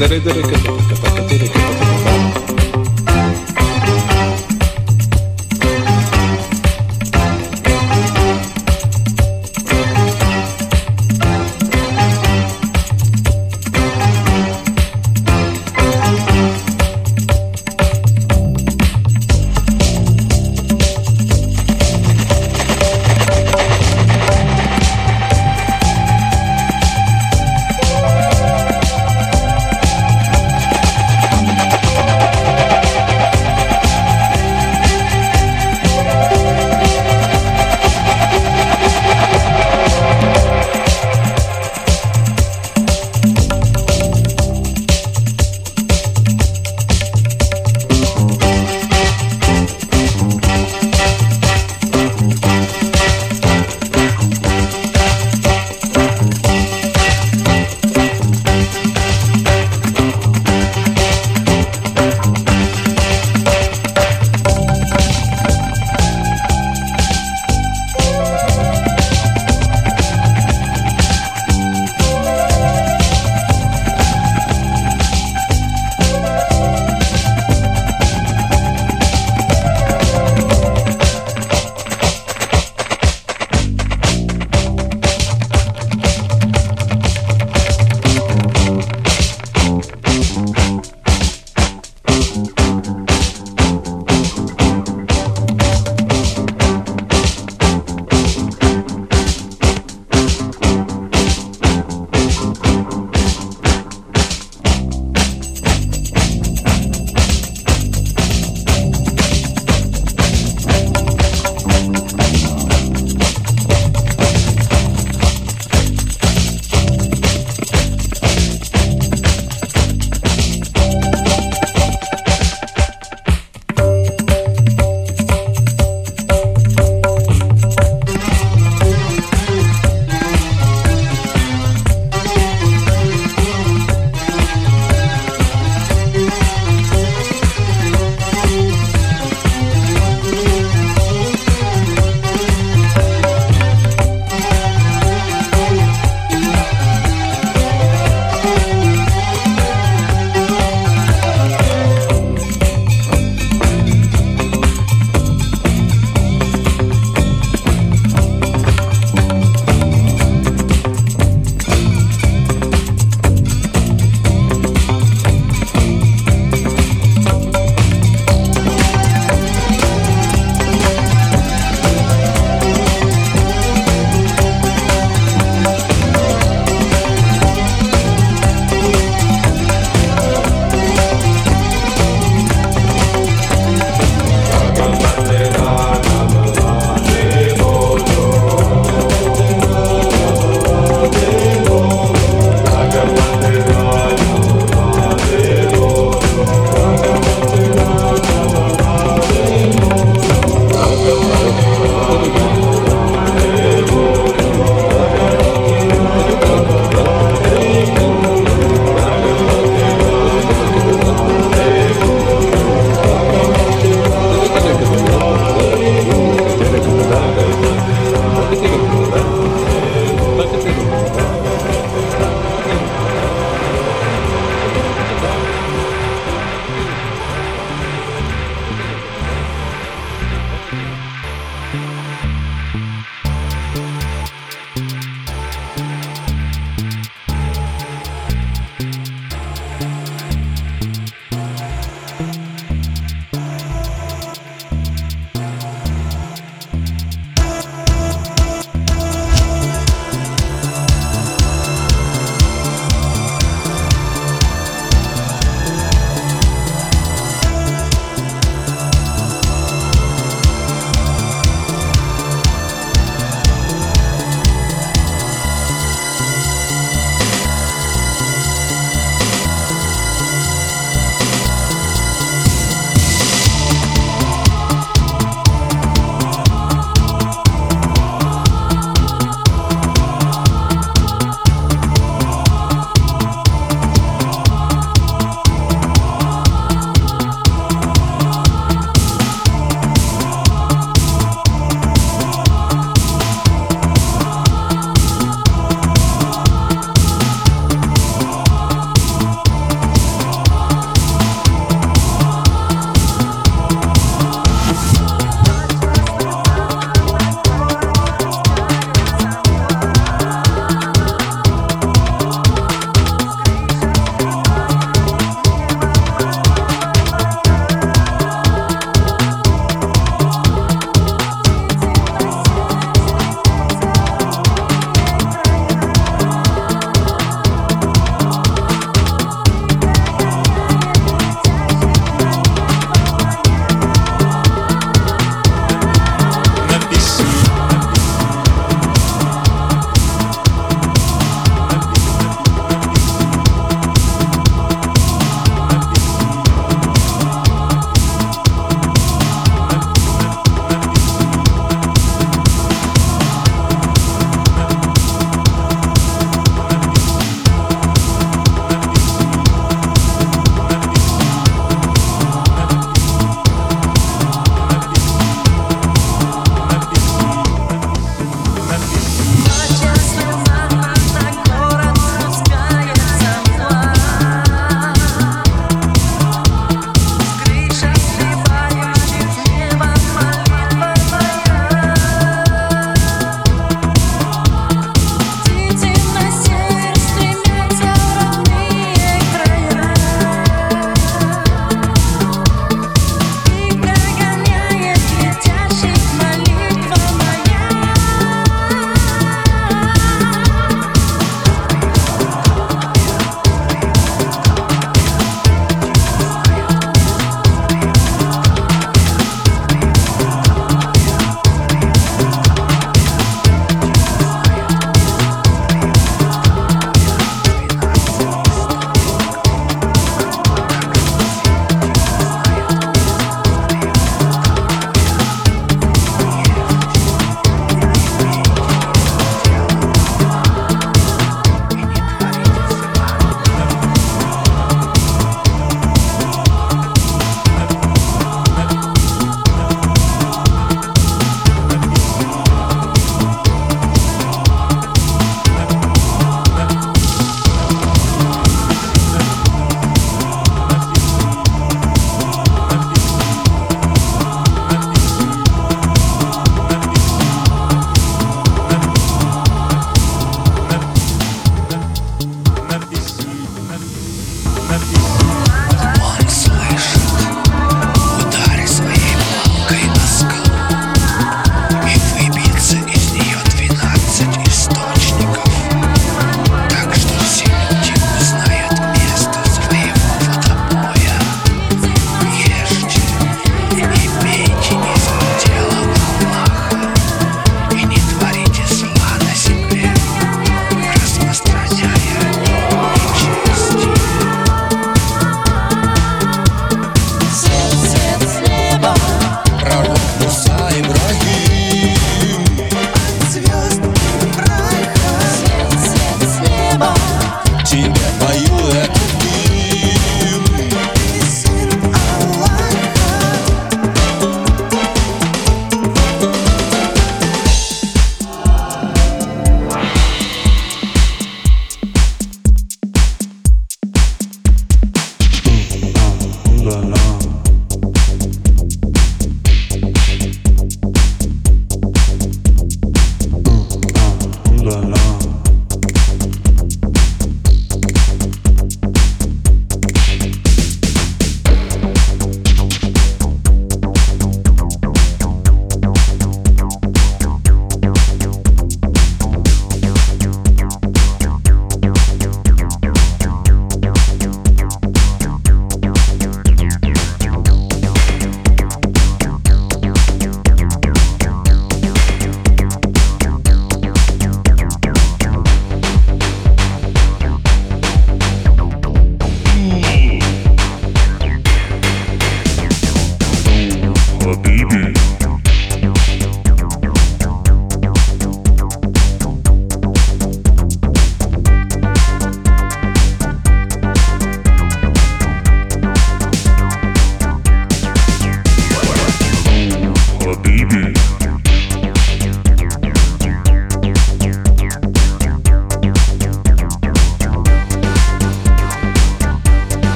dere dere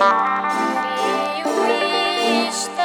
You wish